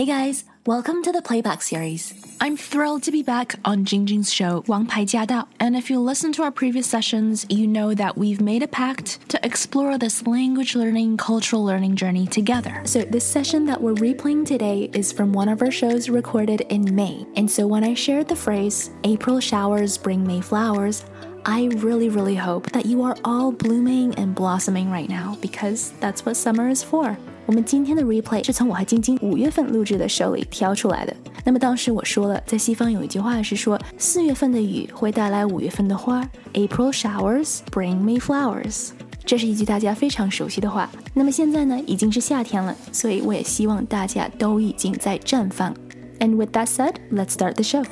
Hey guys, welcome to the playback series. I'm thrilled to be back on Jingjing's show, Wang Pai Jia Dao. And if you listen to our previous sessions, you know that we've made a pact to explore this language learning, cultural learning journey together. So, this session that we're replaying today is from one of our shows recorded in May. And so, when I shared the phrase, April showers bring May flowers, I really, really hope that you are all blooming and blossoming right now because that's what summer is for. 我们今天的 replay 是从我和晶晶五月份录制的 show 里挑出来的。那么当时我说了，在西方有一句话是说，四月份的雨会带来五月份的花，April showers bring May flowers。这是一句大家非常熟悉的话。那么现在呢，已经是夏天了，所以我也希望大家都已经在绽放。And with that said, let's start the show.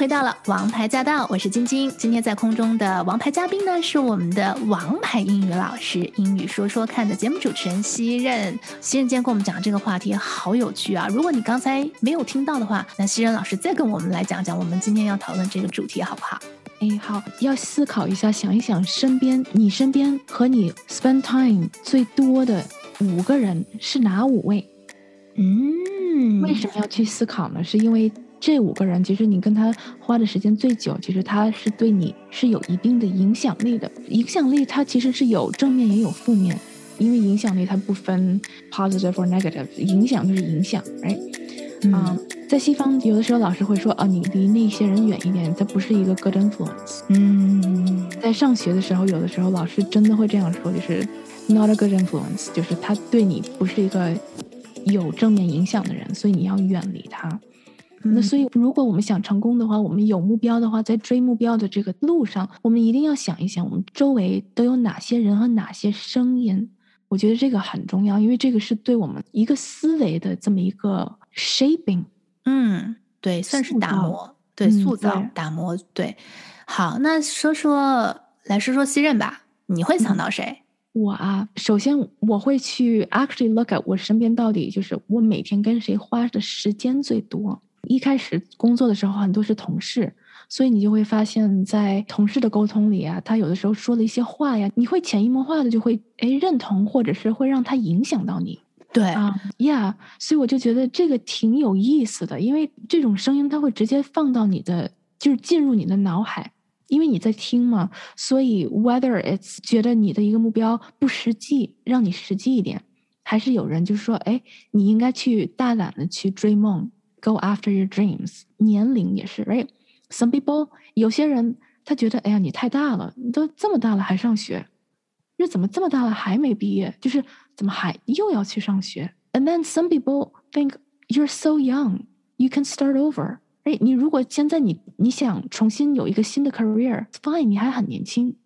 回到了王牌驾到，我是晶晶。今天在空中的王牌嘉宾呢，是我们的王牌英语老师，英语说说看的节目主持人西任。西任今天跟我们讲这个话题好有趣啊！如果你刚才没有听到的话，那西任老师再跟我们来讲讲我们今天要讨论这个主题好不好？哎，好，要思考一下，想一想，身边你身边和你 spend time 最多的五个人是哪五位？嗯，为什么要去思考呢？是因为。这五个人，其实你跟他花的时间最久，其实他是对你是有一定的影响力的。影响力它其实是有正面也有负面，因为影响力它不分 positive or negative，影响就是影响，right？嗯，在西方有的时候老师会说啊，你离那些人远一点，他不是一个 good influence。嗯，在上学的时候，有的时候老师真的会这样说，就是 not a good influence，就是他对你不是一个有正面影响的人，所以你要远离他。那所以，如果我们想成功的话，我们有目标的话，在追目标的这个路上，我们一定要想一想，我们周围都有哪些人和哪些声音。我觉得这个很重要，因为这个是对我们一个思维的这么一个 shaping。嗯，对，算是打磨，对，塑造、打磨。对，好，那说说，来说说西任吧，你会想到谁？我啊，首先我会去 actually look at 我身边到底就是我每天跟谁花的时间最多。一开始工作的时候，很多是同事，所以你就会发现，在同事的沟通里啊，他有的时候说的一些话呀，你会潜移默化的就会哎认同，或者是会让他影响到你。对啊，Yeah，所以我就觉得这个挺有意思的，因为这种声音它会直接放到你的，就是进入你的脑海，因为你在听嘛。所以 whether it's 觉得你的一个目标不实际，让你实际一点，还是有人就是说，哎，你应该去大胆的去追梦。Go after your dreams。年龄也是，right？Some people，有些人他觉得，哎呀，你太大了，你都这么大了还上学，那怎么这么大了还没毕业？就是怎么还又要去上学？And then some people think you're so young, you can start over。哎，你如果现在你你想重新有一个新的 career，fine，你还很年轻。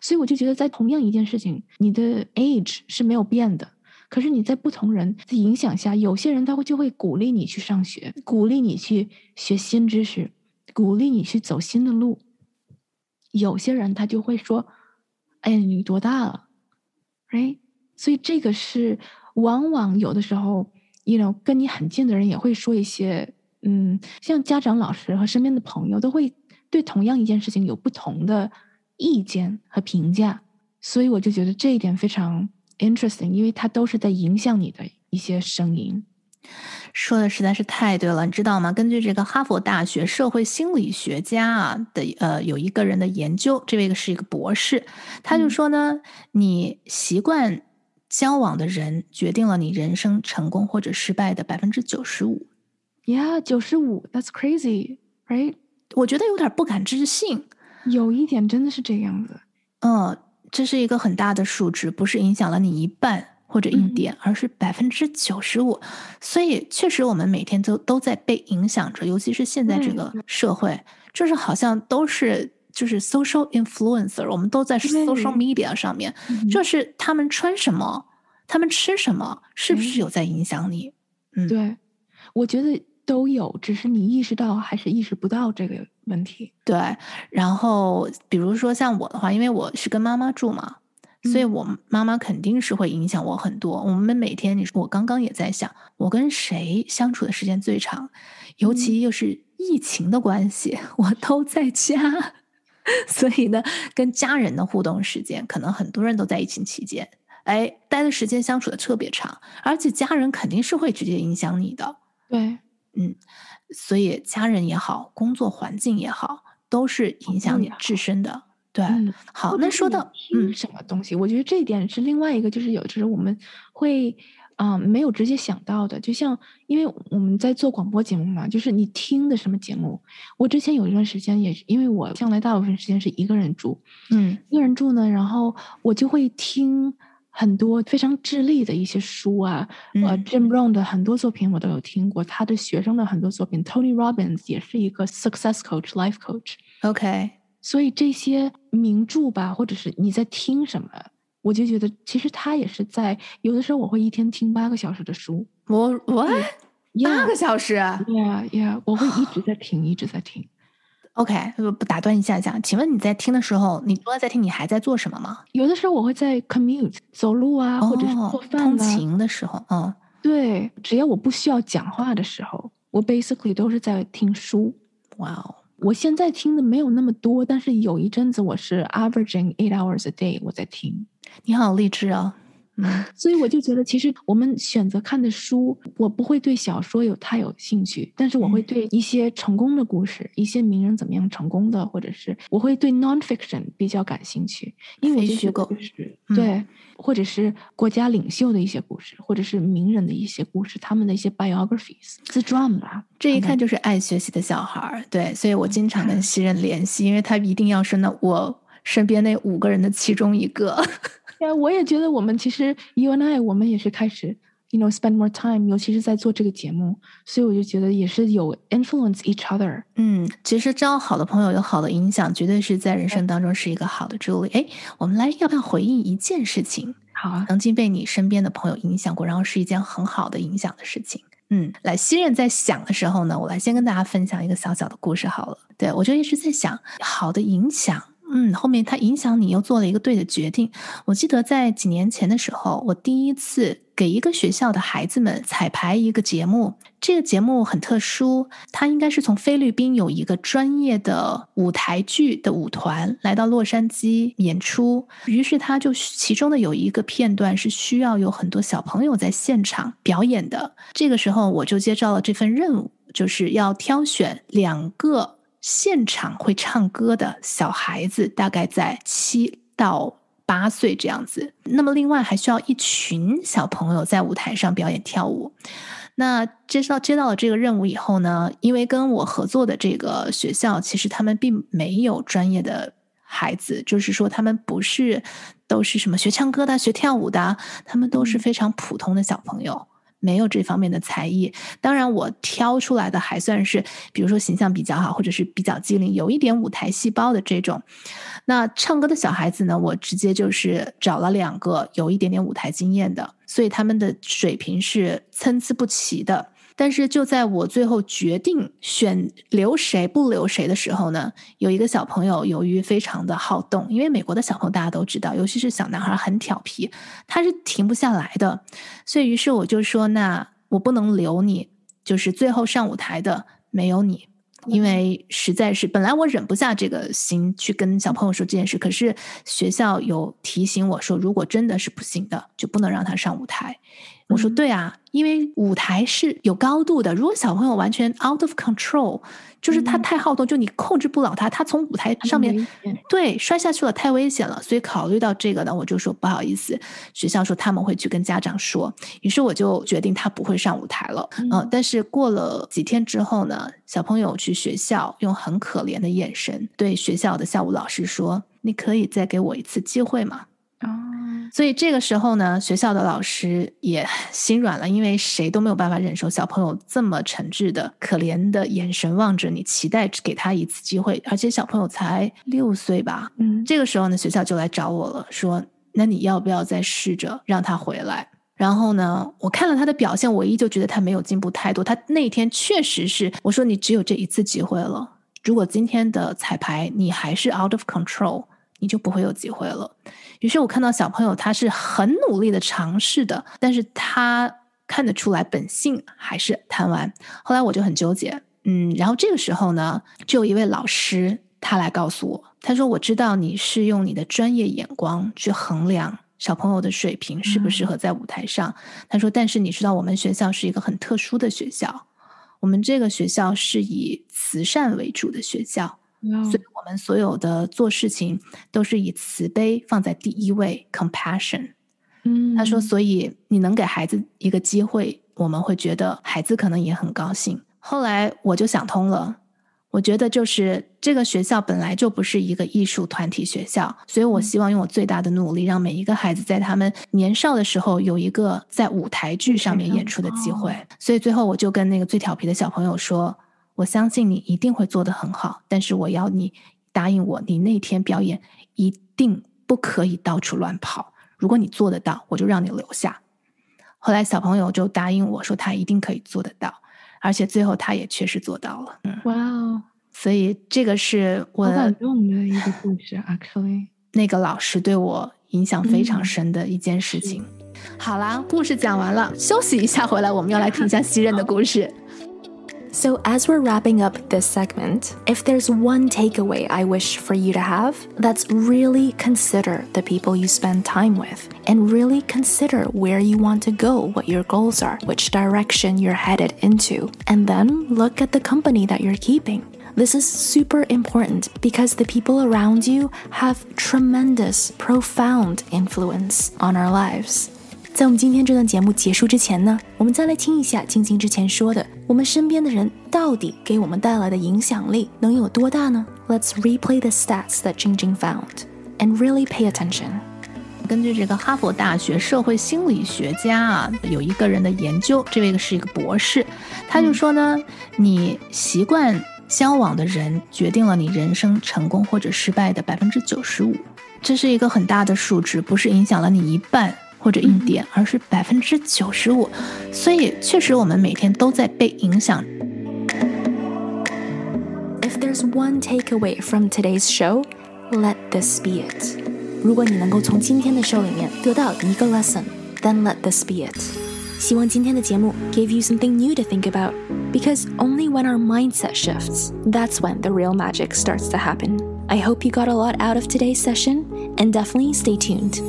所以我就觉得，在同样一件事情，你的 age 是没有变的。可是你在不同人的影响下，有些人他会就会鼓励你去上学，鼓励你去学新知识，鼓励你去走新的路。有些人他就会说：“哎，你多大了？”哎，所以这个是往往有的时候，you know，跟你很近的人也会说一些，嗯，像家长、老师和身边的朋友都会对同样一件事情有不同的意见和评价。所以我就觉得这一点非常。Interesting，因为它都是在影响你的一些声音。说的实在是太对了，你知道吗？根据这个哈佛大学社会心理学家啊的呃有一个人的研究，这位是一个博士，他就说呢，你习惯交往的人决定了你人生成功或者失败的百分之九十五。Yeah，九十五，That's crazy，right？我觉得有点不敢置信，有一点真的是这样子。嗯。这是一个很大的数值，不是影响了你一半或者一点，而是百分之九十五。所以，确实我们每天都都在被影响着，尤其是现在这个社会，就是好像都是就是 social influencer，我们都在 social media 上面，就是他们穿什么，他们吃什么，是不是有在影响你？嗯，对，我觉得。都有，只是你意识到还是意识不到这个问题。对，然后比如说像我的话，因为我是跟妈妈住嘛，所以我妈妈肯定是会影响我很多。我们每天，你说我刚刚也在想，我跟谁相处的时间最长？尤其又是疫情的关系，我都在家，所以呢，跟家人的互动时间，可能很多人都在疫情期间。哎，待的时间相处的特别长，而且家人肯定是会直接影响你的。对，嗯，所以家人也好，工作环境也好，都是影响你自身的。对，嗯，好，那说到嗯什么东西，我觉得这一点是另外一个，就是有时候我们会。嗯，没有直接想到的，就像因为我们在做广播节目嘛，就是你听的什么节目。我之前有一段时间也是，因为我将来大部分时间是一个人住，嗯一个人住呢，然后我就会听很多非常智力的一些书啊，呃嗯，Jim Rohn 的很多作品我都有听过，他的学生的很多作品，Tony Robbins 也是一个 success coach、life coach，，OK，所以这些名著吧，或者是你在听什么，我就觉得其实他也是在有的时候我会一天听八个小时的书我我 八个小时啊？Yeah Yeah，我会一直在听，一直在听。，OK，不不打断一下讲，请问你在听的时候，你除了在听，你还在做什么吗？有的时候我会在 commute 走路啊，或者是哦做，饭通啊，勤的时候，嗯，对，只要我不需要讲话的时候，我 basically 都是在听书。哇哦，我现在听的没有那么多，但是有一阵子我是 averaging eight hours a day 我在听，你好励志啊，嗯所以我就觉得其实我们选择看的书，我不会对小说有太有兴趣，但是我会嗯对一些成功的故事，一些名人怎么样成功的，或者是我会对 nonfiction 比较感兴趣，因为我就觉得非虚构就是、嗯对，或者是国家领袖的一些故事，或者是名人的一些故事，他们的一些 biographies 自传吧。这一看就是爱学习的小孩儿，对，所以我经常跟西人联系，因为他一定要是那我身边那五个人的其中一个。对啊，我也觉得我们其实 you and I 我们也是开始，you know spend more time，尤其是在做这个节目，所以我就觉得也是有 influence each other。嗯，其实交好的朋友有好的影响，绝对是在人生当中是一个好的助力。哎，我们来要不要回应一件事情，好啊，曾经被你身边的朋友影响过，然后是一件很好的影响的事情？嗯，来，新人在想的时候呢，我来先跟大家分享一个小小的故事好了。对我就一直在想，好的影响，嗯，后面它影响你又做了一个对的决定。我记得在几年前的时候，我第一次给一个学校的孩子们彩排一个节目。这个节目很特殊，它应该是从菲律宾有一个专业的舞台剧的舞团来到洛杉矶演出，于是他就其中的有一个片段是需要有很多小朋友在现场表演的。这个时候我就接到了这份任务，就是要挑选两个现场会唱歌的小孩子，大概在七到八岁这样子。那么另外还需要一群小朋友在舞台上表演跳舞。那接到接到了这个任务以后呢，因为跟我合作的这个学校，其实他们并没有专业的孩子，就是说他们不是都是什么学唱歌的、学跳舞的，他们都是嗯非常普通的小朋友。没有这方面的才艺，当然我挑出来的还算是，比如说形象比较好，或者是比较机灵，有一点舞台细胞的这种。那唱歌的小孩子呢，我直接就是找了两个有一点点舞台经验的，所以他们的水平是参差不齐的。但是就在我最后决定选留谁不留谁的时候呢，有一个小朋友由于非常的好动，因为美国的小朋友大家都知道，尤其是小男孩很调皮，他是停不下来的，所以于是我就说，那我不能留你，就是最后上舞台的没有你。因为实在是，本来我忍不下这个心去跟小朋友说这件事，可是学校有提醒我说，如果真的是不行的，就不能让他上舞台。我说嗯对啊，因为舞台是有高度的，如果小朋友完全 out of control，就是他嗯太好动，就你控制不了他，他从舞台上面对摔下去了，太危险了。所以考虑到这个呢，我就说不好意思，学校说他们会去跟家长说，于是我就决定他不会上舞台了。嗯呃但是过了几天之后呢，小朋友去学校用很可怜的眼神对学校的校务老师说：“你可以再给我一次机会吗？”啊，所以这个时候呢，学校的老师也心软了，因为谁都没有办法忍受小朋友这么诚挚的、可怜的眼神望着你，期待给他一次机会，而且小朋友才六岁吧。嗯，这个时候呢，学校就来找我了，说：“那你要不要再试着让他回来？”然后呢，我看了他的表现，我依旧觉得他没有进步太多。他那天确实是，我说你只有这一次机会了。如果今天的彩排你还是 out of control，你就不会有机会了。于是我看到小朋友他是很努力的尝试的，但是他看得出来本性还是贪玩。后来我就很纠结，嗯，然后这个时候呢，就有一位老师他来告诉我，他说我知道你是用你的专业眼光去衡量小朋友的水平适不适合在舞台上。他说：“但是你知道，我们学校是一个很特殊的学校，我们这个学校是以慈善为主的学校，所以我们所有的做事情都是以慈悲放在第一位，compassion。”嗯，他说：“所以你能给孩子一个机会，我们会觉得孩子可能也很高兴。”后来我就想通了。我觉得就是这个学校本来就不是一个艺术团体学校，所以我希望用我最大的努力，让每一个孩子在他们年少的时候有一个在舞台剧上面演出的机会。所以最后我就跟那个最调皮的小朋友说：“我相信你一定会做得很好，但是我要你答应我，你那天表演一定不可以到处乱跑。如果你做得到，我就让你留下。”后来小朋友就答应我说他一定可以做得到。而且最后他也确实做到了。哇哦！所以这个是我感动的一个故事。Actually，那个老师对我影响非常深的一件事情。好啦，故事讲完了，休息一下，回来我们要来听一下 西任的故事。So, as we're wrapping up this segment, if there's one takeaway I wish for you to have, that's really consider the people you spend time with and really consider where you want to go, what your goals are, which direction you're headed into, and then look at the company that you're keeping. This is super important because the people around you have tremendous, profound influence on our lives. 在我们今天这段节目结束之前呢，我们再来听一下晶晶之前说的，我们身边的人到底给我们带来的影响力能有多大呢？Let's replay the stats that Jing Jing found and really pay attention. 根据这个哈佛大学社会心理学家啊，有一个人的研究，这位是一个博士，他就说呢，你习惯交往的人决定了你人生成功或者失败的百分之九十五，这是一个很大的数值，不是影响了你一半。或者一点，而是百分之九十五，所以确实我们每天都在被影响。If there's one takeaway from today's show, let this be it. 如果你能够从今天的 show 里面得到一个 lesson, then let this be it. 希望今天的节目 gave you something new to think about, because only when our mindset shifts, that's when the real magic starts to happen. I hope you got a lot out of today's session, and definitely stay tuned.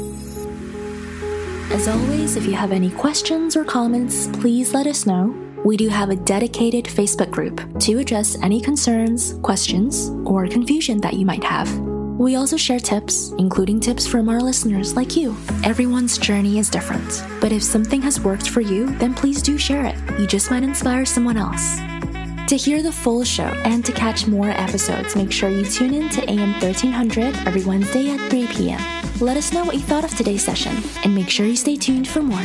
As always, if you have any questions or comments, please let us know. We do have a dedicated Facebook group to address any concerns, questions, or confusion that you might have. We also share tips, including tips from our listeners like you. Everyone's journey is different, but if something has worked for you, then please do share it. You just might inspire someone else. To hear the full show and to catch more episodes, make sure you tune in to AM 1300 every Wednesday at 3 p.m. Let us know what you thought of today's session and make sure you stay tuned for more.